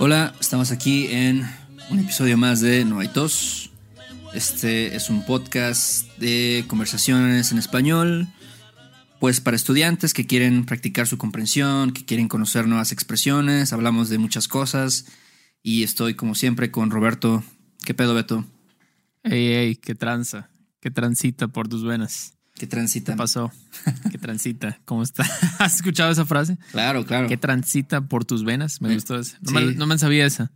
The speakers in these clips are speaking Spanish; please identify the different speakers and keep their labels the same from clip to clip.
Speaker 1: Hola, estamos aquí en un episodio más de No hay tos. Este es un podcast de conversaciones en español, pues para estudiantes que quieren practicar su comprensión, que quieren conocer nuevas expresiones, hablamos de muchas cosas y estoy como siempre con Roberto. ¿Qué pedo, Beto?
Speaker 2: Ey, ey, qué tranza, qué transita por tus venas.
Speaker 1: ¿Qué transita?
Speaker 2: ¿Qué pasó? ¿Qué transita? ¿Cómo está? ¿Has escuchado esa frase?
Speaker 1: Claro, claro.
Speaker 2: ¿Qué transita por tus venas? Me
Speaker 1: Eh,
Speaker 2: gustó esa. No,
Speaker 1: sí.
Speaker 2: me, no me sabía esa.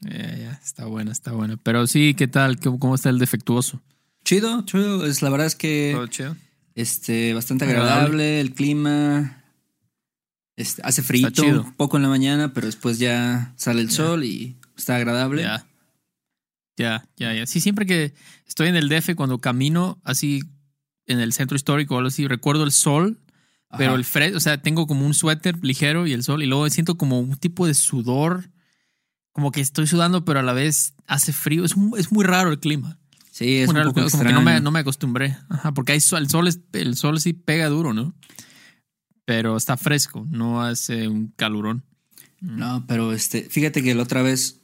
Speaker 2: Ya, ya, está buena, está buena. Pero sí, ¿qué tal? ¿Cómo, cómo está el defectuoso?
Speaker 1: Chido, chido. Es, la verdad es que
Speaker 2: ¿Todo chido?
Speaker 1: este, bastante
Speaker 2: Agradable.
Speaker 1: agradable, el clima. Este, hace frío un poco en la mañana, pero después ya sale el sol y está agradable.
Speaker 2: Ya. Ya, ya, ya. Sí, siempre que estoy en el DF, cuando camino así en el centro histórico o algo así, recuerdo el sol,
Speaker 1: Ajá.
Speaker 2: pero el fresco, o sea, tengo como un suéter ligero y el sol, y luego siento como un tipo de sudor, como que estoy sudando, pero a la vez hace frío. Es, un- es muy raro el clima.
Speaker 1: Sí, es
Speaker 2: Muy
Speaker 1: un
Speaker 2: raro,
Speaker 1: poco
Speaker 2: como
Speaker 1: extraño.
Speaker 2: que no me, no me acostumbré. Ajá, porque hay sol, el sol, es, el sol sí pega duro, ¿no? Pero está fresco, no hace un calurón.
Speaker 1: No, pero este, fíjate que la otra vez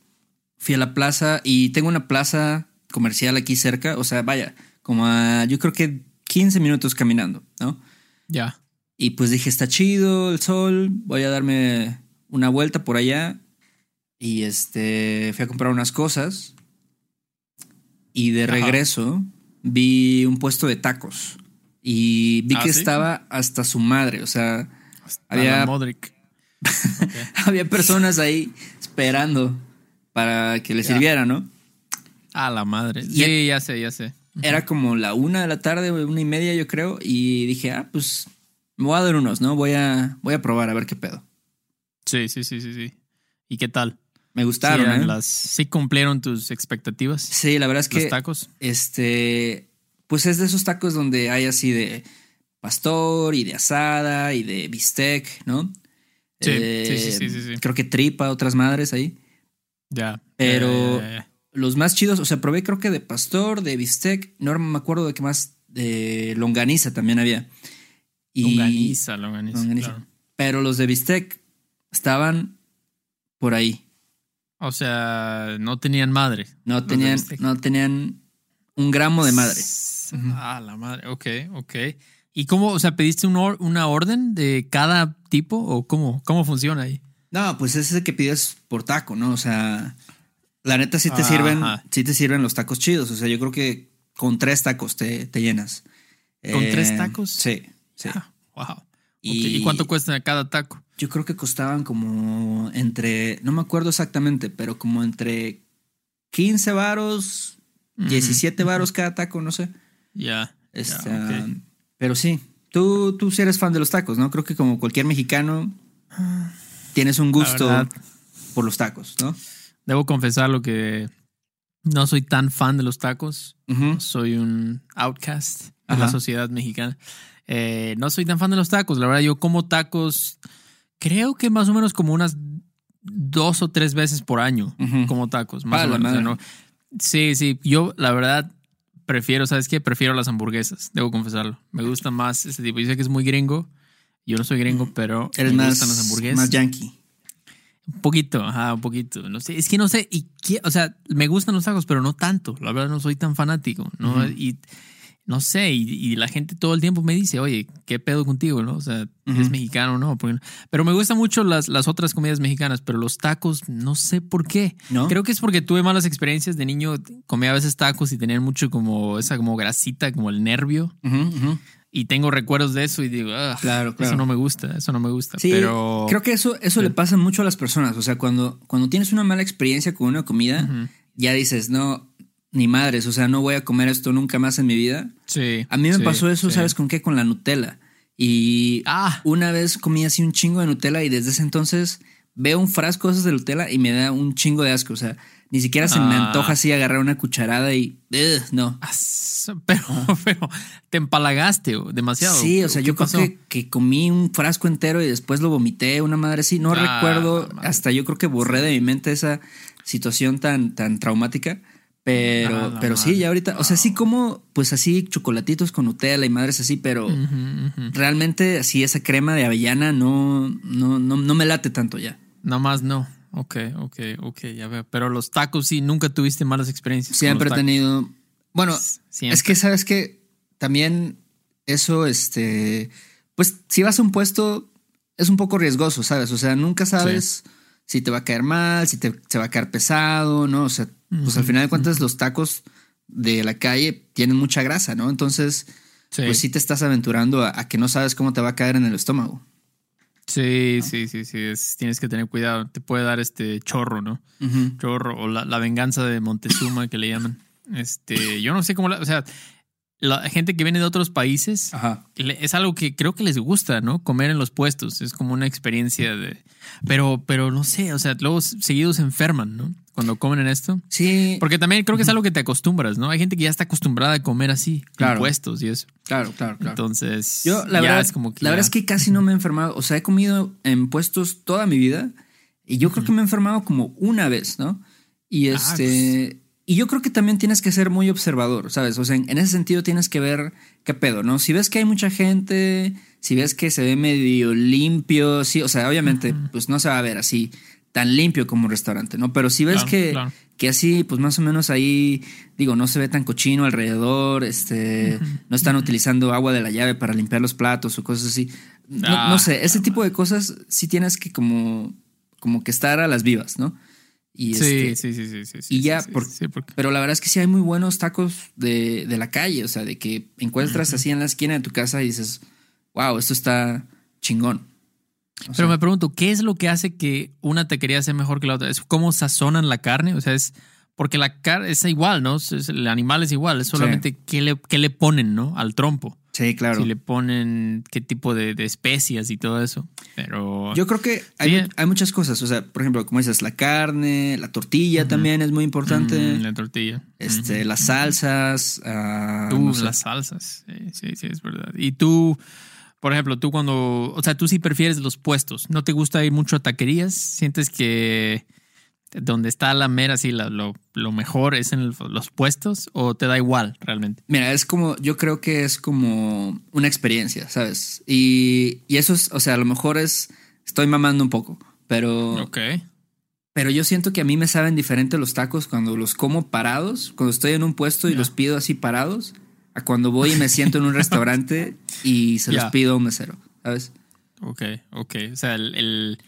Speaker 1: fui a la plaza y tengo una plaza comercial aquí cerca, o sea, vaya, como a yo creo que 15 minutos caminando, ¿no?
Speaker 2: Ya.
Speaker 1: Y pues dije, está chido el sol, voy a darme una vuelta por allá. Y este, fui a comprar unas cosas. Y de
Speaker 2: Ajá.
Speaker 1: regreso vi un puesto de tacos. Y vi
Speaker 2: ¿Ah,
Speaker 1: que
Speaker 2: sí?
Speaker 1: estaba hasta su madre, o sea, Había- había personas ahí esperando para que les
Speaker 2: Ya.
Speaker 1: sirviera, ¿no?
Speaker 2: A la madre.
Speaker 1: Y-
Speaker 2: Sí, ya sé, ya sé.
Speaker 1: Era como la una de la tarde, una y media, yo creo. Y dije, ah, pues me voy a dar unos, ¿no? Voy a, voy a probar a ver qué pedo.
Speaker 2: Sí, sí, sí, sí, sí. ¿Y qué tal?
Speaker 1: Me gustaron,
Speaker 2: sí,
Speaker 1: ¿eh?
Speaker 2: las, sí cumplieron tus expectativas.
Speaker 1: Sí, la verdad es
Speaker 2: los
Speaker 1: que
Speaker 2: tacos.
Speaker 1: este, pues es de esos tacos donde hay así de pastor y de asada y de bistec, ¿no?
Speaker 2: Sí,
Speaker 1: Eh,
Speaker 2: sí, sí, sí, sí, sí.
Speaker 1: Creo que tripa, otras madres ahí.
Speaker 2: Ya.
Speaker 1: Pero-. Los más chidos, o sea, probé creo que de pastor, de bistec, no me acuerdo de qué más, de longaniza también había. Y,
Speaker 2: Longaniza, longaniza.
Speaker 1: longaniza.
Speaker 2: claro.
Speaker 1: Pero los de bistec estaban por ahí.
Speaker 2: O sea, no tenían madre.
Speaker 1: No tenían, no tenían un gramo de madre.
Speaker 2: Ah, la madre. Ok, ok. ¿Y cómo, o sea, pediste un or- una orden de cada tipo o cómo, cómo funciona ahí?
Speaker 1: No, pues ese que pides por taco, ¿no? O sea, la neta sí te
Speaker 2: Ajá.
Speaker 1: sirven, sí te sirven los tacos chidos. O sea, yo creo que con tres tacos te, te llenas.
Speaker 2: ¿Con
Speaker 1: Eh,
Speaker 2: tres tacos?
Speaker 1: Sí, sí.
Speaker 2: Ah, wow.
Speaker 1: Y-
Speaker 2: ¿Y, ¿Y cuánto cuesta cada taco?
Speaker 1: Yo creo que costaban como entre, no me acuerdo exactamente, pero como entre 15 varos, 17 varos cada taco, no sé.
Speaker 2: Ya.
Speaker 1: Este. Pero sí, tú, tú sí eres fan de los tacos, ¿no? Creo que como cualquier mexicano tienes un gusto por los tacos, ¿no?
Speaker 2: Debo confesar lo que no soy tan fan de los tacos. Soy un outcast de la sociedad mexicana. Eh, no soy tan fan de los tacos. La verdad, yo como tacos, creo que más o menos como unas dos o tres veces por año como tacos. Más
Speaker 1: A
Speaker 2: o menos. o sea,
Speaker 1: madre.
Speaker 2: no- Sí, sí. Yo, la verdad, prefiero, ¿sabes qué? Prefiero las hamburguesas. Debo confesarlo. Me gusta más ese tipo. Yo sé que es muy gringo. Yo no soy gringo, pero
Speaker 1: Eres
Speaker 2: me
Speaker 1: más,
Speaker 2: gustan las hamburguesas.
Speaker 1: más yankee.
Speaker 2: Un poquito, ajá, un poquito. No sé, es que no sé, y qué- o sea, me gustan los tacos, pero no tanto. La verdad, no soy tan fanático, ¿no? Y no sé, y, y la gente todo el tiempo me dice, oye, ¿qué pedo contigo, no? O sea, ¿eres
Speaker 1: Ujú.
Speaker 2: mexicano no? Porque? Pero me gustan mucho las, las otras comidas mexicanas, pero los tacos, no sé por qué.
Speaker 1: ¿No?
Speaker 2: Creo que es porque tuve malas experiencias de niño, comía a veces tacos y tenían mucho como esa como grasita, como el nervio. Y tengo recuerdos de eso y digo, "Ah,
Speaker 1: Claro, claro.
Speaker 2: eso no me gusta, eso no me gusta.
Speaker 1: Sí,
Speaker 2: pero
Speaker 1: creo que eso, eso
Speaker 2: Sí.
Speaker 1: le pasa mucho a las personas. O sea, cuando, cuando tienes una mala experiencia con una comida, ya dices, no, ni madres, o sea, no voy a comer esto nunca más en mi vida.
Speaker 2: Sí.
Speaker 1: A mí me
Speaker 2: sí,
Speaker 1: pasó eso. ¿sabes con qué? Con la Nutella. Y
Speaker 2: Ah,
Speaker 1: una vez comí así un chingo de Nutella y desde ese entonces veo un frasco de de Nutella y me da un chingo de asco. O sea, ni siquiera se me
Speaker 2: Ah.
Speaker 1: antoja así agarrar una cucharada y. ugh, no.
Speaker 2: As- Pero, pero te empalagaste demasiado.
Speaker 1: Sí, o sea,
Speaker 2: ¿Qué
Speaker 1: yo
Speaker 2: pasó?
Speaker 1: creo que, que comí un frasco entero y después lo vomité, una madre así. No
Speaker 2: Ah,
Speaker 1: recuerdo,
Speaker 2: madre.
Speaker 1: hasta yo creo que borré de mi mente esa situación tan, tan traumática. Pero,
Speaker 2: Ah,
Speaker 1: pero sí, ya ahorita, o sea, sí como, pues así, chocolatitos con Nutella y madres así, pero realmente así esa crema de avellana no, no, no, no me late tanto ya.
Speaker 2: Nada más no. Ok, ok, ok, ya veo. Pero los tacos sí, nunca tuviste malas experiencias.
Speaker 1: Siempre he tenido. Bueno,
Speaker 2: Siempre.
Speaker 1: es que sabes que también eso, este, pues si vas a un puesto es un poco riesgoso, ¿sabes? O sea, nunca sabes si te va a caer mal, si te, se va a caer pesado, ¿no? O sea, pues al final de cuentas los tacos de la calle tienen mucha grasa, ¿no? Entonces,
Speaker 2: Sí.
Speaker 1: pues sí te estás aventurando a, a que no sabes cómo te va a caer en el estómago.
Speaker 2: Sí, sí, sí, sí. es- tienes que tener cuidado. Te puede dar este chorro, ¿no? Chorro o la, la venganza de Montezuma que le llaman. Este, yo no sé cómo, la- o sea, la gente que viene de otros países
Speaker 1: Ajá.
Speaker 2: es algo que creo que les gusta, ¿no? Comer en los puestos es como una experiencia de, pero, pero no sé, o sea, luego seguidos se enferman, ¿no? Cuando comen en esto.
Speaker 1: Sí,
Speaker 2: Porque también creo que es algo que te acostumbras, ¿no? Hay gente que ya está acostumbrada a comer así,
Speaker 1: Claro.
Speaker 2: en puestos y eso.
Speaker 1: claro, claro, claro.
Speaker 2: Entonces,
Speaker 1: Yo, la
Speaker 2: ya
Speaker 1: verdad,
Speaker 2: es como que
Speaker 1: la
Speaker 2: ya-
Speaker 1: verdad es que casi no me he enfermado. O sea, he comido en puestos toda mi vida y yo creo que me he enfermado como una vez, ¿no? Y
Speaker 2: Ah,
Speaker 1: este. Y yo creo que también tienes que ser muy observador, ¿sabes? O sea, en, en ese sentido tienes que ver qué pedo, ¿no? Si ves que hay mucha gente, si ves que se ve medio limpio, sí, o sea, obviamente, pues no se va a ver así tan limpio como un restaurante, ¿no? Pero si ves
Speaker 2: Claro,
Speaker 1: que,
Speaker 2: claro.
Speaker 1: que así, pues más o menos ahí, digo, no se ve tan cochino alrededor, este, no están utilizando agua de la llave para limpiar los platos o cosas así. No,
Speaker 2: Ah,
Speaker 1: no sé, ese tipo de cosas sí tienes que como, como que estar a las vivas, ¿no? Y
Speaker 2: Sí,
Speaker 1: este,
Speaker 2: sí, sí, sí, sí, sí,
Speaker 1: y ya,
Speaker 2: sí,
Speaker 1: por-
Speaker 2: sí, porque-
Speaker 1: pero la verdad es que sí hay muy buenos tacos de, de la calle, o sea, de que encuentras así en la esquina de tu casa y dices, wow, esto está chingón. O
Speaker 2: Pero
Speaker 1: sea,
Speaker 2: me pregunto, ¿qué es lo que hace que una taquería sea mejor que la otra? ¿Es cómo sazonan la carne? O sea, es porque la carne es igual, ¿no? Es- el animal es igual, es solamente qué, le, qué le ponen, ¿no? Al trompo.
Speaker 1: Sí, claro.
Speaker 2: Si le ponen qué tipo de, de especias y todo eso. Pero
Speaker 1: Yo creo que hay,
Speaker 2: Sí.
Speaker 1: mu- hay muchas cosas, o sea, por ejemplo, como dices, la carne, la tortilla también es muy importante,
Speaker 2: Mm, la tortilla.
Speaker 1: este, las salsas, ah,
Speaker 2: Tú,
Speaker 1: no sé.
Speaker 2: las salsas. Sí, sí, sí, es verdad. Y tú, por ejemplo, tú cuando, o sea, tú sí prefieres los puestos. ¿No te gusta ir mucho a taquerías? ¿Sientes que donde está la mera, sí, la- lo, lo mejor es en el- los puestos o te da igual realmente?
Speaker 1: Mira, es como, yo creo que es como una experiencia, ¿sabes? Y, y eso es, o sea, a lo mejor es, estoy mamando un poco, pero,
Speaker 2: Ok.
Speaker 1: pero yo siento que a mí me saben diferente los tacos cuando los como parados, cuando estoy en un puesto y los pido así parados, a cuando voy y me siento en un restaurante y se los pido a un mesero, ¿sabes?
Speaker 2: Ok, ok. O sea, el, el,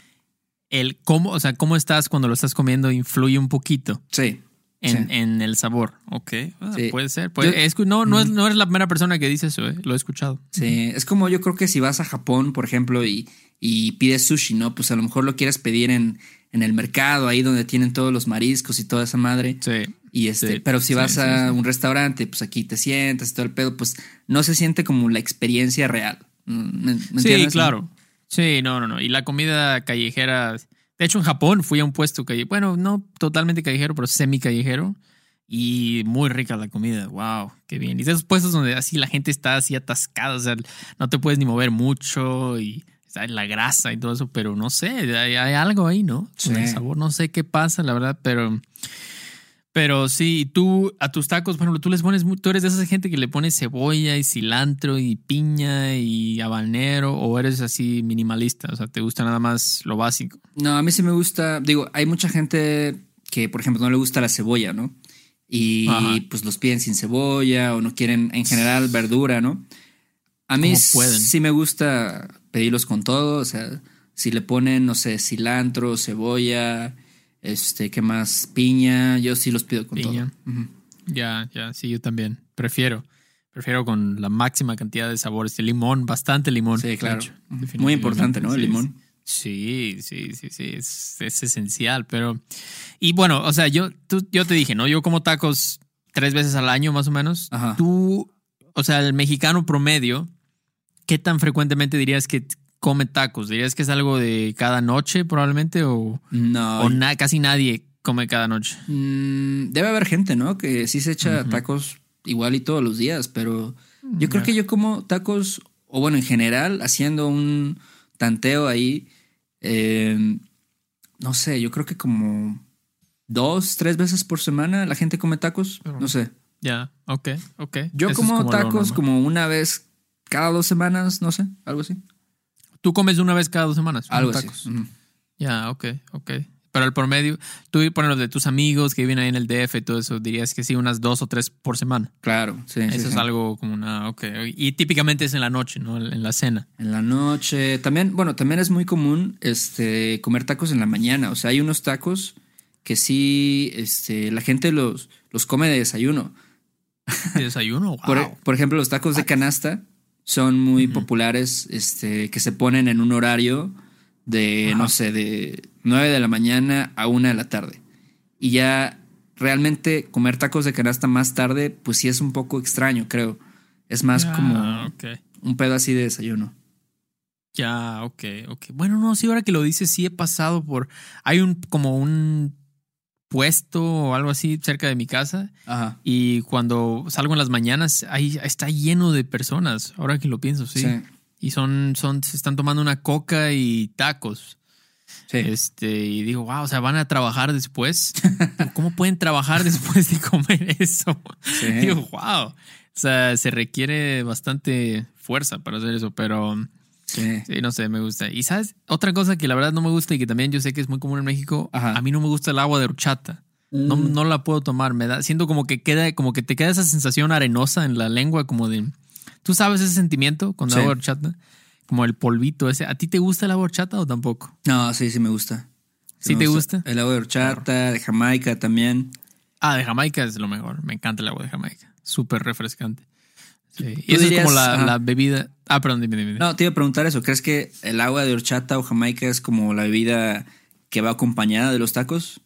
Speaker 2: el cómo, o sea, cómo estás cuando lo estás comiendo influye un poquito.
Speaker 1: Sí.
Speaker 2: En,
Speaker 1: Sí.
Speaker 2: en el sabor, ok. Ah,
Speaker 1: Sí.
Speaker 2: Puede ser. puede-
Speaker 1: Yo-
Speaker 2: no, no, es, no eres la primera persona que dice eso, eh, lo he escuchado.
Speaker 1: Sí, es como yo creo que si vas a Japón, por ejemplo, y, y pides sushi, ¿no? Pues a lo mejor lo quieres pedir en, en el mercado, ahí donde tienen todos los mariscos y toda esa madre.
Speaker 2: Sí.
Speaker 1: Y este,
Speaker 2: Sí,
Speaker 1: pero si vas
Speaker 2: sí,
Speaker 1: a
Speaker 2: sí.
Speaker 1: un restaurante, pues aquí te sientas y todo el pedo, pues no se siente como la experiencia real. Mm, ¿Me, me
Speaker 2: Sí, claro. Sí, no, no, no. Y la comida callejera. De hecho, en Japón fui a un puesto callejero. Bueno, no totalmente callejero, pero semi callejero. Y muy rica la comida. Wow, qué bien. Y esos puestos donde así la gente está así atascada. O sea, no te puedes ni mover mucho. Y está la grasa y todo eso. Pero no sé, hay, hay algo ahí, ¿no? Con el
Speaker 1: Sí.
Speaker 2: sabor. No sé qué pasa, la verdad, pero. Pero sí, tú a tus tacos, por ejemplo, tú les pones, tú eres de esa gente que le pones cebolla y cilantro y piña y habanero o eres así minimalista, o sea, te gusta nada más lo básico.
Speaker 1: No, a mí sí me gusta, digo, hay mucha gente que, por ejemplo, no le gusta la cebolla, ¿no? Y
Speaker 2: Ajá.
Speaker 1: pues los piden sin cebolla o no quieren en general verdura, ¿no? A mí sí me gusta pedirlos con todo, o sea, si le ponen, no sé, cilantro, cebolla, este, ¿qué más? Piña, yo sí los pido con
Speaker 2: Piña.
Speaker 1: todo.
Speaker 2: Ya, ya, sí, yo también. Prefiero. Prefiero con la máxima cantidad de sabores. Limón, bastante limón.
Speaker 1: Sí, claro.
Speaker 2: hecho.
Speaker 1: Muy importante, ¿no? El
Speaker 2: sí,
Speaker 1: limón.
Speaker 2: Sí, sí, sí, sí, es, es esencial, pero... Y bueno, o sea, yo, tú- yo te dije, ¿no? Yo como tacos tres veces al año más o menos.
Speaker 1: Ajá.
Speaker 2: Tú, o sea, el mexicano promedio, ¿qué tan frecuentemente dirías que come tacos? ¿Dirías que es algo de cada noche probablemente o,
Speaker 1: No.
Speaker 2: o na- casi nadie come cada noche?
Speaker 1: Mm, debe haber gente, ¿no? Que sí se echa tacos igual y todos los días, pero yo creo que yo como tacos, o bueno, en general, haciendo un tanteo ahí, eh, no sé, yo creo que como dos, tres veces por semana la gente come tacos, no sé.
Speaker 2: Ya, ok, ok.
Speaker 1: Yo
Speaker 2: Eso
Speaker 1: como tacos como una vez cada dos semanas, no sé, algo así.
Speaker 2: Tú comes una vez cada dos semanas.
Speaker 1: Algo
Speaker 2: tacos.
Speaker 1: así.
Speaker 2: Ya, ok, ok. Pero el promedio, tú por ejemplo, de tus amigos que viven ahí en el DF y todo eso, dirías que sí, unas dos o tres por semana.
Speaker 1: Claro, sí. sí,
Speaker 2: Eso es
Speaker 1: sí.
Speaker 2: algo como una, ok. Y típicamente es en la noche, ¿no? En la cena.
Speaker 1: En la noche. También, bueno, también es muy común este, comer tacos en la mañana. O sea, hay unos tacos que sí, este, la gente los, los come de desayuno.
Speaker 2: ¿De desayuno? Wow.
Speaker 1: Por, por ejemplo, los tacos de canasta son muy populares, este, que se ponen en un horario de,
Speaker 2: Ajá.
Speaker 1: no sé, de 9 de la mañana a 1 de la tarde. Y ya realmente comer tacos de canasta más tarde, pues sí es un poco extraño, creo. Es más
Speaker 2: Ya,
Speaker 1: como un pedo así de desayuno.
Speaker 2: Ya, ok, ok. Bueno, no, sí, ahora que lo dices, sí he pasado por. Hay un como un puesto o algo así cerca de mi casa.
Speaker 1: Ajá.
Speaker 2: Y cuando salgo en las mañanas, ahí está lleno de personas. Ahora que lo pienso, sí.
Speaker 1: Sí.
Speaker 2: Y son, son, se están tomando una coca y tacos.
Speaker 1: Sí.
Speaker 2: Este, y digo, wow, o sea, van a trabajar después. ¿Cómo pueden trabajar después de comer eso?
Speaker 1: Sí.
Speaker 2: Digo, wow. O sea, se requiere bastante fuerza para hacer eso, pero
Speaker 1: Sí.
Speaker 2: sí, no sé, me gusta. Y sabes, otra cosa que la verdad no me gusta y que también yo sé que es muy común en México,
Speaker 1: Ajá.
Speaker 2: a mí no me gusta el agua de horchata. No,
Speaker 1: Mm.
Speaker 2: no la puedo tomar, me da, siento como que queda, como que te queda esa sensación arenosa en la lengua, como de, ¿tú sabes ese sentimiento con
Speaker 1: Sí.
Speaker 2: agua de horchata? Como el polvito ese. ¿A ti te gusta el agua de horchata o tampoco?
Speaker 1: No, sí, sí me gusta.
Speaker 2: ¿Sí
Speaker 1: me
Speaker 2: te gusta?
Speaker 1: El agua de horchata, de Jamaica también.
Speaker 2: Ah, de Jamaica es lo mejor. Me encanta el agua de Jamaica. Súper refrescante. Sí. Y
Speaker 1: ¿Tú
Speaker 2: esa es como la bebida. Ah, perdón, dime, dime.
Speaker 1: No, te iba a preguntar eso. ¿Crees que el agua de horchata o Jamaica es como la bebida que va acompañada de los tacos?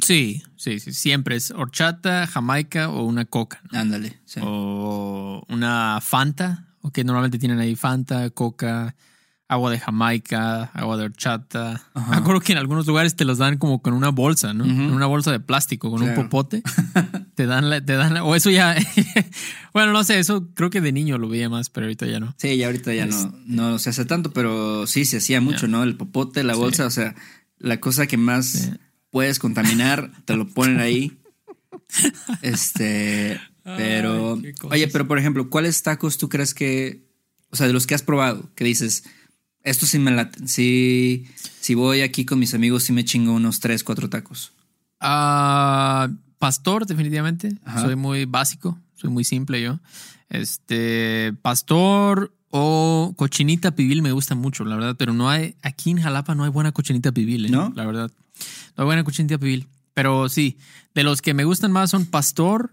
Speaker 2: Sí, sí, sí. Siempre es horchata, Jamaica o una coca. ¿no?
Speaker 1: Ándale. sí.
Speaker 2: O una Fanta. O que normalmente tienen ahí Fanta, coca, agua de Jamaica, agua de horchata.
Speaker 1: Ajá.
Speaker 2: Me acuerdo que en algunos lugares te los dan como con una bolsa, ¿no?
Speaker 1: Ujú.
Speaker 2: En una bolsa de plástico, con un popote. te dan la, te dan la- o eso ya. bueno, no sé, eso creo que de niño lo veía más, pero ahorita ya no.
Speaker 1: Sí, ya ahorita ya no, no se hace tanto, pero sí se hacía mucho, ¿no? El popote, la
Speaker 2: Sí.
Speaker 1: bolsa, o sea, la cosa que más puedes contaminar, te lo ponen ahí. Este, pero,
Speaker 2: Ay,
Speaker 1: oye, pero por ejemplo, ¿cuáles tacos tú crees que, o sea, de los que has probado, que dices, esto sí me laten, sí, si voy aquí con mis amigos, sí me chingo unos tres, cuatro tacos?
Speaker 2: Ah, pastor, definitivamente.
Speaker 1: Ajá.
Speaker 2: Soy muy básico, soy muy simple yo. Este, pastor o cochinita pibil me gusta mucho, la verdad, pero no hay, aquí en Jalapa no hay buena cochinita pibil, ¿eh?
Speaker 1: ¿No?
Speaker 2: La verdad. No hay buena cochinita pibil. Pero sí, de los que me gustan más son pastor,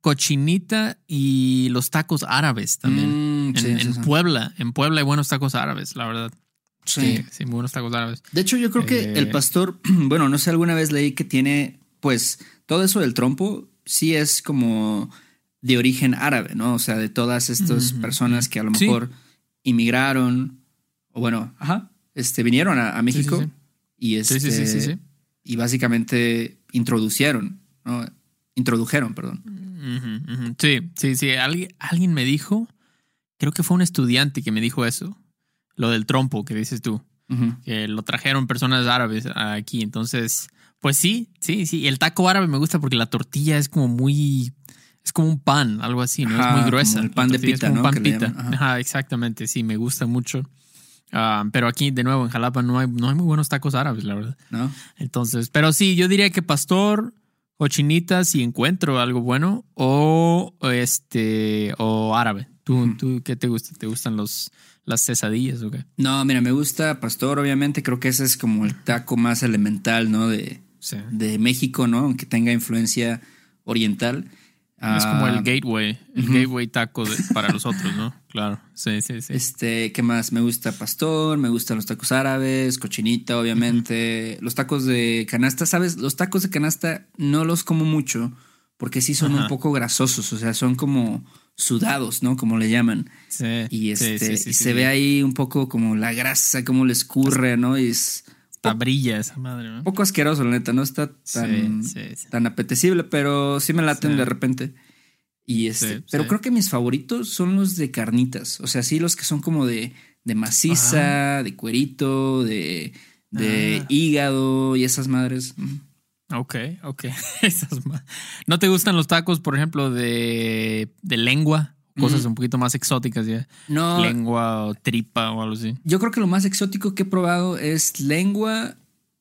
Speaker 2: cochinita y los tacos árabes también.
Speaker 1: Mm, sí,
Speaker 2: en
Speaker 1: sí,
Speaker 2: en
Speaker 1: sí.
Speaker 2: Puebla, en Puebla hay buenos tacos árabes, la verdad.
Speaker 1: Sí.
Speaker 2: Sí, buenos tacos árabes.
Speaker 1: De hecho, yo creo que
Speaker 2: Eh,
Speaker 1: el pastor, bueno, no sé, alguna vez leí que tiene, pues, todo eso del trompo sí es como de origen árabe, ¿no? O sea, de todas estas personas que a lo mejor inmigraron, o bueno, ajá, este, vinieron a, a México y este,
Speaker 2: sí, sí, sí, sí.
Speaker 1: y básicamente introducieron, ¿no? Introdujeron, perdón.
Speaker 2: Sí, sí, sí. Alguien, alguien me dijo, creo que fue un estudiante que me dijo eso, lo del trompo que dices tú, que lo trajeron personas árabes aquí. Entonces, pues sí, sí, sí. El taco árabe me gusta porque la tortilla es como muy, es como un pan, algo así, ¿no?
Speaker 1: Ajá,
Speaker 2: es muy gruesa.
Speaker 1: el pan de pita,
Speaker 2: como un
Speaker 1: ¿no?
Speaker 2: pan pita.
Speaker 1: ajá.
Speaker 2: Ajá, exactamente, sí, me gusta mucho. Ah, pero aquí, de nuevo, en Jalapa no hay, no hay muy buenos tacos árabes, la verdad.
Speaker 1: ¿No?
Speaker 2: Entonces, pero sí, yo diría que pastor, cochinitas si encuentro algo bueno o este o árabe. ¿Tú, tú qué te gusta? ¿Te gustan los las cesadillas o qué?
Speaker 1: No, mira, me gusta pastor, obviamente, creo que ese es como el taco más elemental, ¿no? De,
Speaker 2: Sí.
Speaker 1: de México, ¿no? Aunque tenga influencia oriental.
Speaker 2: Es como
Speaker 1: Ah,
Speaker 2: el gateway, el gateway taco de- para los otros, ¿no? Claro. Sí, sí, sí.
Speaker 1: Este, ¿qué más? Me gusta pastor, me gustan los tacos árabes, cochinita, obviamente. Los tacos de canasta, ¿sabes? Los tacos de canasta no los como mucho porque sí son un poco grasosos, o sea, son como sudados, ¿no? Como le llaman.
Speaker 2: Sí.
Speaker 1: Y, este,
Speaker 2: sí, sí,
Speaker 1: y se ve ahí un poco como la grasa, cómo le escurre, ¿no? Y es
Speaker 2: Hasta brilla esa madre, ¿no?
Speaker 1: un poco asqueroso, la neta, no está tan, tan apetecible, pero sí me laten de repente. Y este, pero creo que mis favoritos son los de carnitas, o sea, sí los que son como de, de maciza, de cuerito, de, de
Speaker 2: Ah.
Speaker 1: hígado y esas madres. Mm.
Speaker 2: Ok, ok. ¿No te gustan los tacos, por ejemplo, de, de lengua? Cosas
Speaker 1: Mm.
Speaker 2: un poquito más exóticas, ¿ya?
Speaker 1: No,
Speaker 2: Lengua o tripa o algo así.
Speaker 1: yo creo que lo más exótico que he probado es lengua.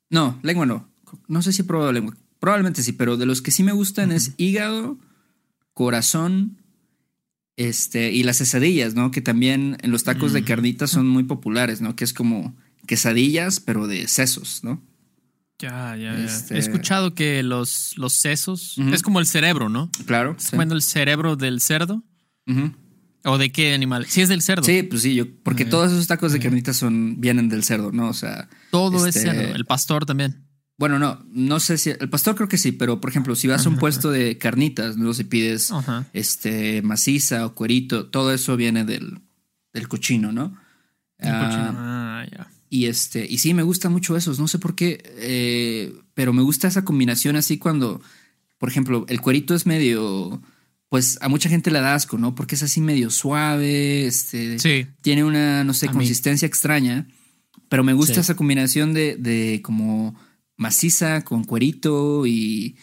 Speaker 1: No, lengua no. No sé si he probado lengua. Probablemente sí, pero de los que sí me gustan es hígado, corazón, este, y las quesadillas, ¿no? Que también en los tacos de
Speaker 2: Mm.
Speaker 1: carnitas son muy populares, ¿no? Que es como quesadillas, pero de sesos, ¿no?
Speaker 2: Ya, ya, ya.
Speaker 1: Este-
Speaker 2: He escuchado que los, los sesos es como el cerebro, ¿no?
Speaker 1: Claro.
Speaker 2: ¿Estás
Speaker 1: Sí.
Speaker 2: el cerebro del cerdo?
Speaker 1: Ujú.
Speaker 2: ¿O de qué animal? Sí, es del cerdo.
Speaker 1: Sí, pues sí, yo, porque
Speaker 2: Ok.
Speaker 1: todos esos tacos de carnitas son, vienen del cerdo, ¿no? O sea,
Speaker 2: Todo
Speaker 1: Este-
Speaker 2: es cerdo. El pastor también.
Speaker 1: bueno, no, no sé si, el pastor creo que sí, pero por ejemplo, si vas a un puesto de carnitas, ¿no? Si pides este maciza o cuerito, todo eso viene del, del cochino, ¿no?
Speaker 2: El
Speaker 1: Ah,
Speaker 2: cochino. Ah, ya.
Speaker 1: Y este, y sí, me gusta mucho esos, no sé por qué, eh, pero me gusta esa combinación así cuando, por ejemplo, el cuerito es medio, pues a mucha gente le da asco, ¿no? Porque es así medio suave, este,
Speaker 2: Sí.
Speaker 1: tiene una, no sé,
Speaker 2: A mí.
Speaker 1: consistencia extraña, pero me gusta
Speaker 2: Sí.
Speaker 1: esa combinación de, de como maciza con cuerito y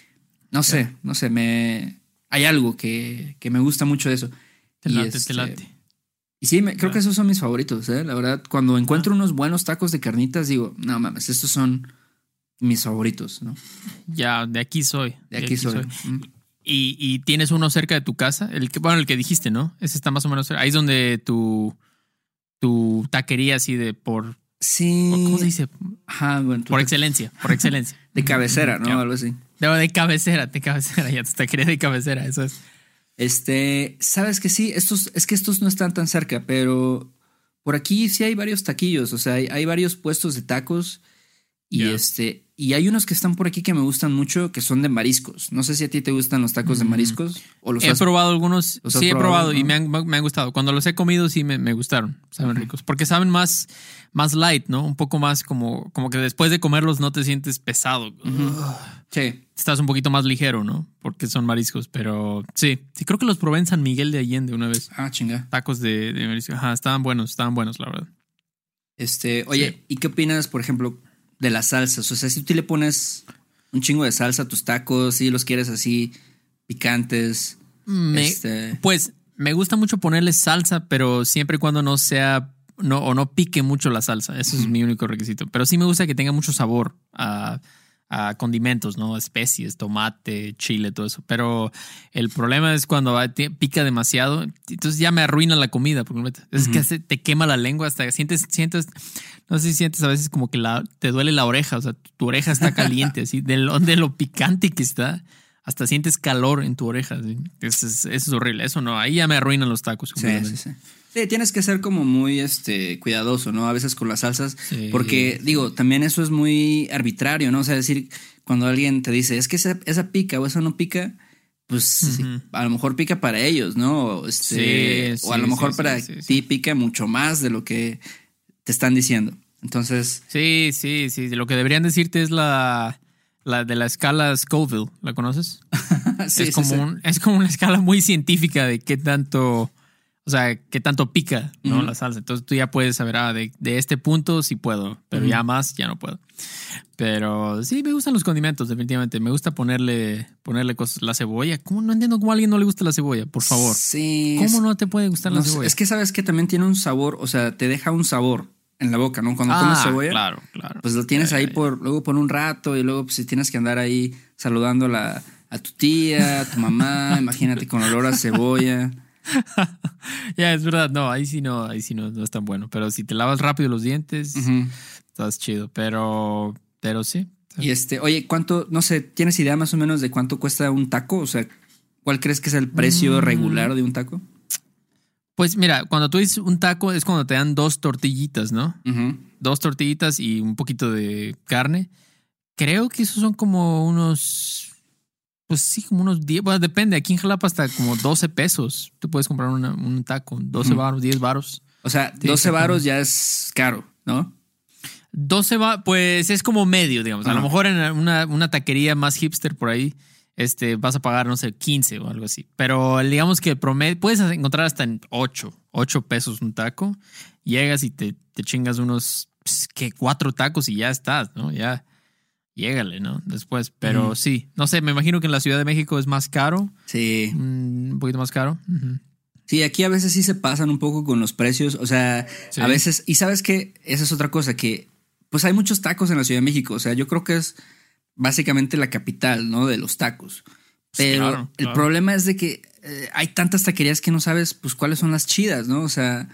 Speaker 1: no sé, no sé, me hay algo que, que me gusta mucho de eso.
Speaker 2: Te late,
Speaker 1: este,
Speaker 2: te late.
Speaker 1: Y sí, me- creo que esos son mis favoritos, ¿eh? La verdad, cuando encuentro unos buenos tacos de carnitas, digo, no mames, estos son mis favoritos, ¿no?
Speaker 2: Ya, de aquí soy.
Speaker 1: De aquí soy. Mm.
Speaker 2: Y, y tienes uno cerca de tu casa, el que, bueno, el que dijiste, ¿no? Ese está más o menos cerca. Ahí es donde tu, tu taquería así de por,
Speaker 1: Sí.
Speaker 2: ¿cómo se dice?
Speaker 1: Ajá, bueno, tú
Speaker 2: Por excelencia, por excelencia.
Speaker 1: de cabecera, ¿no? Algo así.
Speaker 2: De, de cabecera, de cabecera, ya tu taquería de cabecera, eso es.
Speaker 1: Este, sabes que sí, estos, es que estos no están tan cerca, pero por aquí sí hay varios taquillos, o sea, hay, hay varios puestos de tacos y este, y hay unos que están por aquí que me gustan mucho, que son de mariscos. No sé si a ti te gustan los tacos de
Speaker 2: Mm.
Speaker 1: mariscos o los
Speaker 2: He
Speaker 1: has-
Speaker 2: probado algunos,
Speaker 1: los
Speaker 2: sí he
Speaker 1: probado,
Speaker 2: probado y
Speaker 1: ¿no?
Speaker 2: me han, me han gustado. Cuando los he comido sí me, me gustaron, saben ricos, porque saben más, más light, ¿no? Un poco más como, como que después de comerlos no te sientes pesado.
Speaker 1: Sí.
Speaker 2: Estás un poquito más ligero, ¿no? Porque son mariscos, pero sí, sí creo que los probé en San Miguel de Allende una vez.
Speaker 1: Ah, chinga.
Speaker 2: Tacos de, de marisco. Ajá, estaban buenos, estaban buenos, la verdad.
Speaker 1: Este, oye,
Speaker 2: Sí.
Speaker 1: ¿y qué opinas, por ejemplo, de las salsas? O sea, si tú le pones un chingo de salsa a tus tacos, si los quieres así picantes,
Speaker 2: Me-
Speaker 1: este,
Speaker 2: Pues me gusta mucho ponerle salsa, pero siempre y cuando no sea no, o no pique mucho la salsa. Eso es mi único requisito. Pero sí me gusta que tenga mucho sabor a, a condimentos, ¿no? Especies, tomate, chile, todo eso. Pero el problema es cuando va- pica demasiado, entonces ya me arruina la comida. Porque es que te quema la lengua hasta que sientes, sientes, no sé si sientes a veces como que la, te duele la oreja, o sea, tu, tu oreja está caliente, así, de lo, de lo picante que está. Hasta sientes calor en tu oreja. ¿sí? Eso, es, eso es horrible. Eso no, ahí ya me arruinan los tacos.
Speaker 1: Sí, sí, sí. Sí, tienes que ser como muy este, cuidadoso, ¿no? A veces con las salsas.
Speaker 2: Sí.
Speaker 1: Porque, digo, también eso es muy arbitrario, ¿no? O sea, decir, cuando alguien te dice, es que esa, esa pica o eso no pica, pues a lo mejor pica para ellos, ¿no? Este,
Speaker 2: Sí,
Speaker 1: o a lo mejor para ti pica mucho más de lo que te están diciendo. Entonces,
Speaker 2: Sí, sí, sí. Lo que deberían decirte es la, la de la escala Scoville. ¿La conoces?
Speaker 1: sí,
Speaker 2: es,
Speaker 1: sí,
Speaker 2: como
Speaker 1: sí.
Speaker 2: un- es como una escala muy científica de qué tanto, o sea, qué tanto pica ¿no? La salsa. Entonces tú ya puedes saber, ah, de, de este punto sí puedo, pero ya más ya no puedo. Pero sí, me gustan los condimentos, definitivamente. Me gusta ponerle, ponerle cosas. La cebolla. ¿Cómo no entiendo cómo a alguien no le gusta la cebolla? Por favor.
Speaker 1: Sí.
Speaker 2: ¿Cómo
Speaker 1: es-
Speaker 2: no te puede gustar la
Speaker 1: no
Speaker 2: cebolla?
Speaker 1: es que sabes que también tiene un sabor, o sea, te deja un sabor en la boca, ¿no? Cuando comes
Speaker 2: Ah,
Speaker 1: cebolla.
Speaker 2: Claro, claro.
Speaker 1: Pues lo tienes ahí por, luego por un rato y luego pues si tienes que andar ahí saludando a tu tía, a tu mamá, imagínate con olor a cebolla.
Speaker 2: Ya, es verdad. No, ahí sí no, ahí sí no, no es tan bueno. Pero si te lavas rápido los dientes, estás chido. Pero, pero sí.
Speaker 1: Y este, oye, ¿cuánto, no sé, tienes idea más o menos de cuánto cuesta un taco? O sea, ¿cuál crees que es el precio
Speaker 2: Mm.
Speaker 1: regular de un taco?
Speaker 2: Pues mira, cuando tú dices un taco es cuando te dan dos tortillitas, ¿no? Dos tortillitas y un poquito de carne. Creo que esos son como unos Pues sí, como unos 10. Bueno, depende. Aquí en Jalapa hasta como 12 pesos. Tú puedes comprar una- un taco. 12
Speaker 1: Ujú.
Speaker 2: varos, 10 varos.
Speaker 1: O sea,
Speaker 2: Sí,
Speaker 1: 12 varos ya es caro, ¿no?
Speaker 2: 12 va, pues es como medio, digamos. A lo mejor en una, una taquería más hipster por ahí, este, vas a pagar, no sé, 15 o algo así. Pero digamos que el promedio, puedes encontrar hasta en 8, 8 pesos un taco. Llegas y te, te chingas unos, pues, que cuatro tacos y ya estás, ¿no? Ya, llégale, ¿no? Después, pero sí, no sé, me imagino que en la Ciudad de México es más caro,
Speaker 1: Sí.
Speaker 2: mm, un poquito más caro.
Speaker 1: Sí, aquí a veces sí se pasan un poco con los precios. O sea,
Speaker 2: Sí.
Speaker 1: a veces. Y sabes que esa es otra cosa que. Pues hay muchos tacos en la Ciudad de México. O sea, yo creo que es básicamente la capital, ¿no? De los tacos. Pero
Speaker 2: claro,
Speaker 1: el problema es de que eh, hay tantas taquerías que no sabes, pues, cuáles son las chidas, ¿no? O sea,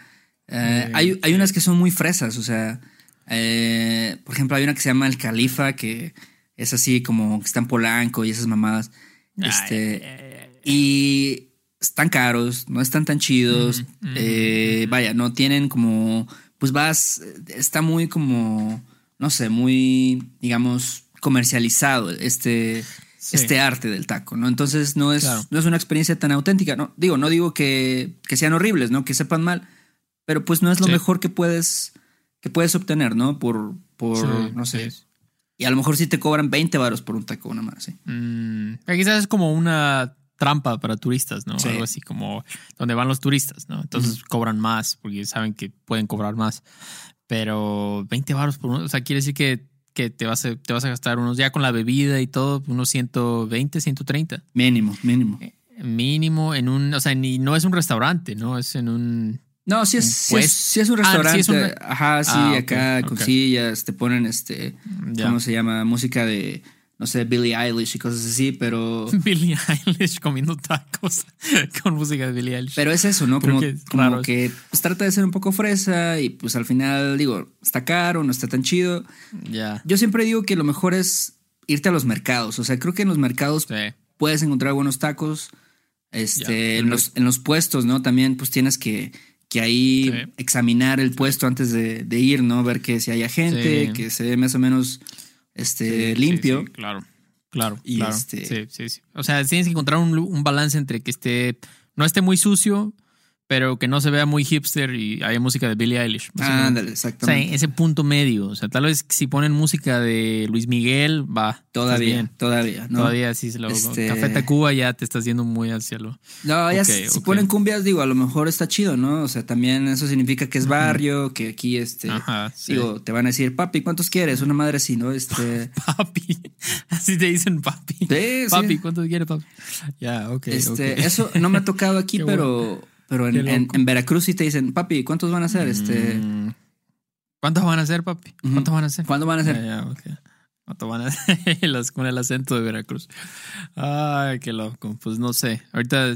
Speaker 1: eh,
Speaker 2: Sí,
Speaker 1: hay, hay unas que son muy fresas. O sea, eh, por ejemplo, hay una que se llama El Califa, que es así como que está en Polanco y esas mamadas. Este,
Speaker 2: Ay,
Speaker 1: y están caros, no están tan chidos. Eh, Vaya, no tienen como. Pues vas. Está muy como. No sé, muy, digamos, comercializado este,
Speaker 2: Sí.
Speaker 1: este arte del taco, ¿no? Entonces no es,
Speaker 2: Claro.
Speaker 1: no es una experiencia tan auténtica. No, digo, no digo que, que sean horribles, ¿no? Que sepan mal. Pero pues no es lo
Speaker 2: Sí.
Speaker 1: mejor que puedes. Que puedes obtener, ¿no? Por. por
Speaker 2: Sí,
Speaker 1: no sé.
Speaker 2: sí.
Speaker 1: Y a lo mejor sí te cobran 20 varos por un taco, nada más, ¿sí?
Speaker 2: Mm, quizás es como una trampa para turistas, ¿no?
Speaker 1: Sí.
Speaker 2: Algo así como donde van los turistas, ¿no? Entonces cobran más porque saben que pueden cobrar más. Pero 20 baros por uno, o sea, quiere decir que, que te, vas a, te vas a gastar unos, ya con la bebida y todo, unos 120, 130.
Speaker 1: Mínimo, mínimo.
Speaker 2: Mínimo en un, o sea, ni, no es un restaurante, ¿no? Es en un...
Speaker 1: No, sí es, sí es, sí un
Speaker 2: Ah, sí
Speaker 1: restaurante.
Speaker 2: es un-
Speaker 1: Ajá, sí,
Speaker 2: Ah, ok,
Speaker 1: acá con
Speaker 2: ok.
Speaker 1: sillas, te ponen este,
Speaker 2: Ya.
Speaker 1: ¿cómo se llama? Música de, no sé, Billie Eilish y cosas así, pero,
Speaker 2: Billie Eilish comiendo tacos con música de Billie Eilish.
Speaker 1: pero es eso, ¿no?
Speaker 2: Creo
Speaker 1: Como,
Speaker 2: que
Speaker 1: como que pues, trata de ser un poco fresa y pues al final digo, está caro, no está tan chido.
Speaker 2: ya.
Speaker 1: Yo siempre digo que lo mejor es irte a los mercados, o sea, creo que en los mercados
Speaker 2: Sí.
Speaker 1: puedes encontrar buenos tacos. Este, en, los, en los puestos, ¿no? También pues tienes que, que ahí
Speaker 2: Sí.
Speaker 1: examinar el puesto antes de, de ir, ¿no? Ver que si haya gente,
Speaker 2: Sí.
Speaker 1: que se ve más o menos este,
Speaker 2: Sí,
Speaker 1: limpio.
Speaker 2: claro, claro.
Speaker 1: Y
Speaker 2: claro.
Speaker 1: este-
Speaker 2: Sí, sí, sí. O sea, tienes que encontrar un, un balance entre que esté, no esté muy sucio, pero que no se vea muy hipster y haya música de Billie Eilish. básicamente.
Speaker 1: Ándale,
Speaker 2: O sea,
Speaker 1: exactamente.
Speaker 2: ese punto medio. O sea, tal vez si ponen música de Luis Miguel, va.
Speaker 1: todavía,
Speaker 2: bien.
Speaker 1: todavía, ¿no?
Speaker 2: Todavía sí se lo.
Speaker 1: Este-
Speaker 2: Café Tacuba ya te estás yendo muy hacia lo.
Speaker 1: No, ya si ponen cumbias, digo, a lo mejor está chido, ¿no? O sea, también eso significa que es barrio, que aquí, este,
Speaker 2: Ajá, sí.
Speaker 1: digo, te van a decir, papi, ¿cuántos quieres? Una madre así, ¿no? Este,
Speaker 2: Papi. Así te dicen papi.
Speaker 1: Sí, sí.
Speaker 2: Papi, ¿cuánto quiere papi? Ya, ok.
Speaker 1: Este, eso no me ha tocado aquí, pero, pero en, en- en Veracruz sí te dicen, papi, ¿cuántos van a ser? Este,
Speaker 2: Mm. ¿Cuántos van a ser, papi? ¿Cuántos van a ser?
Speaker 1: ¿Cuándo van a ser?
Speaker 2: Ya, ya, ok. ¿Cuántos van a ser? Las- con el acento de Veracruz. Ay, qué loco. Pues no sé. Ahorita,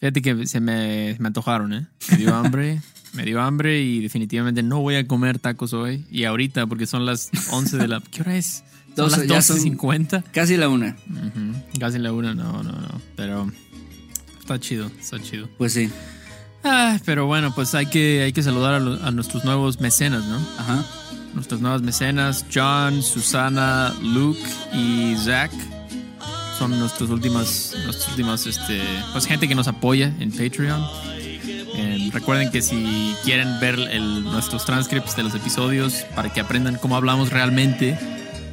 Speaker 2: fíjate que se me, me antojaron, ¿eh? Me dio hambre. me dio hambre y definitivamente no voy a comer tacos hoy. Y ahorita, porque son las 11 de la... ¿Qué hora es? Son
Speaker 1: Doce, ya
Speaker 2: las
Speaker 1: son-
Speaker 2: 12.50.
Speaker 1: Casi la una.
Speaker 2: Ujú, Casi la una, no, no, no. Pero está chido, está chido.
Speaker 1: Pues sí.
Speaker 2: Ah, pero bueno, pues hay que, hay que saludar a, lo- a nuestros nuevos mecenas, ¿no?
Speaker 1: Ajá.
Speaker 2: Nuestras nuevas mecenas, John, Susana, Luke y Zach. Son nuestras últimas, nuestras últimas, este, pues gente que nos apoya en Patreon. Eh, recuerden que si quieren ver el- nuestros transcripts de los episodios para que aprendan cómo hablamos realmente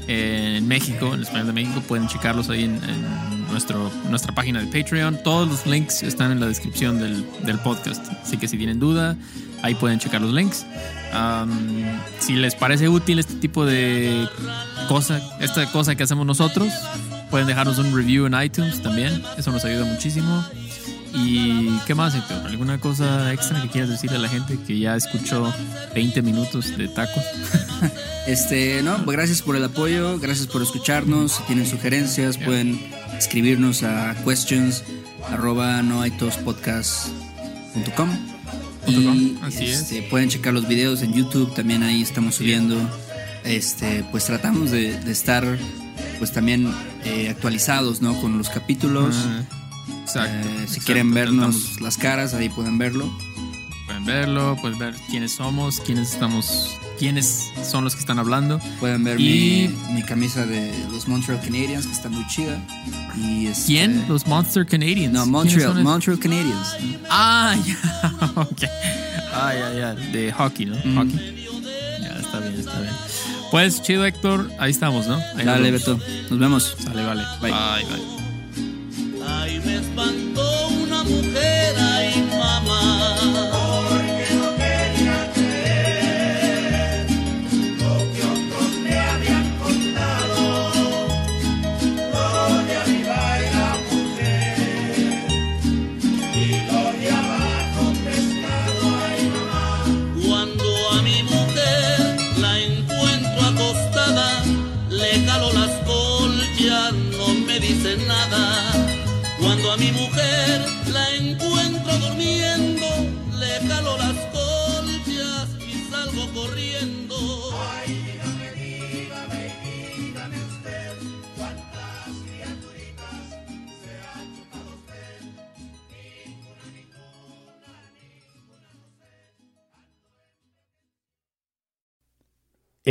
Speaker 2: eh, en México, en español de México, pueden checarlos ahí en, en nuestro, nuestra página de Patreon. Todos los links están en la descripción del, del podcast. Así que si tienen duda, ahí pueden checar los links. Am, si les parece útil este tipo de cosa, esta cosa que hacemos nosotros, pueden dejarnos un review en iTunes también. Eso nos ayuda muchísimo. ¿Y qué más, Héctor? ¿Alguna cosa extra que quieras decirle a la gente que ya escuchó 20 minutos de tacos?
Speaker 1: Este, no, pues gracias por el apoyo, gracias por escucharnos. Si tienen sugerencias,
Speaker 2: Yeah.
Speaker 1: pueden escribirnos a questions arroba noaitospodcast.com y
Speaker 2: Así es.
Speaker 1: este, pueden checar los videos en YouTube, también ahí estamos subiendo. Este, pues tratamos de, de estar pues también eh, actualizados, ¿no? Con los capítulos.
Speaker 2: Ah, exacto.
Speaker 1: Eh, si
Speaker 2: exacto,
Speaker 1: quieren vernos
Speaker 2: tratamos-
Speaker 1: las caras, ahí pueden verlo.
Speaker 3: pueden verlo, pueden ver quiénes somos, quiénes estamos, quiénes son los que están hablando.
Speaker 2: Pueden ver
Speaker 3: Y-
Speaker 2: mi, mi camisa de los Montreal Canadiens, que está muy chida. Y este-
Speaker 3: ¿Quién? Los Monster Canadians.
Speaker 2: No,
Speaker 3: ¿Quiénes
Speaker 2: Montreal? Montreal Canadiens.
Speaker 3: Ah, ya, ok. Ah, ya, ya, de hockey, ¿no?
Speaker 2: Mm.
Speaker 3: Hockey. Ya, está bien, está bien. Pues, chido, Héctor, ahí estamos, ¿no? Ahí nos
Speaker 2: Dale,
Speaker 3: vemos.
Speaker 2: Beto. Nos vemos.
Speaker 3: Sale, vale.
Speaker 2: Bye.
Speaker 3: bye. bye.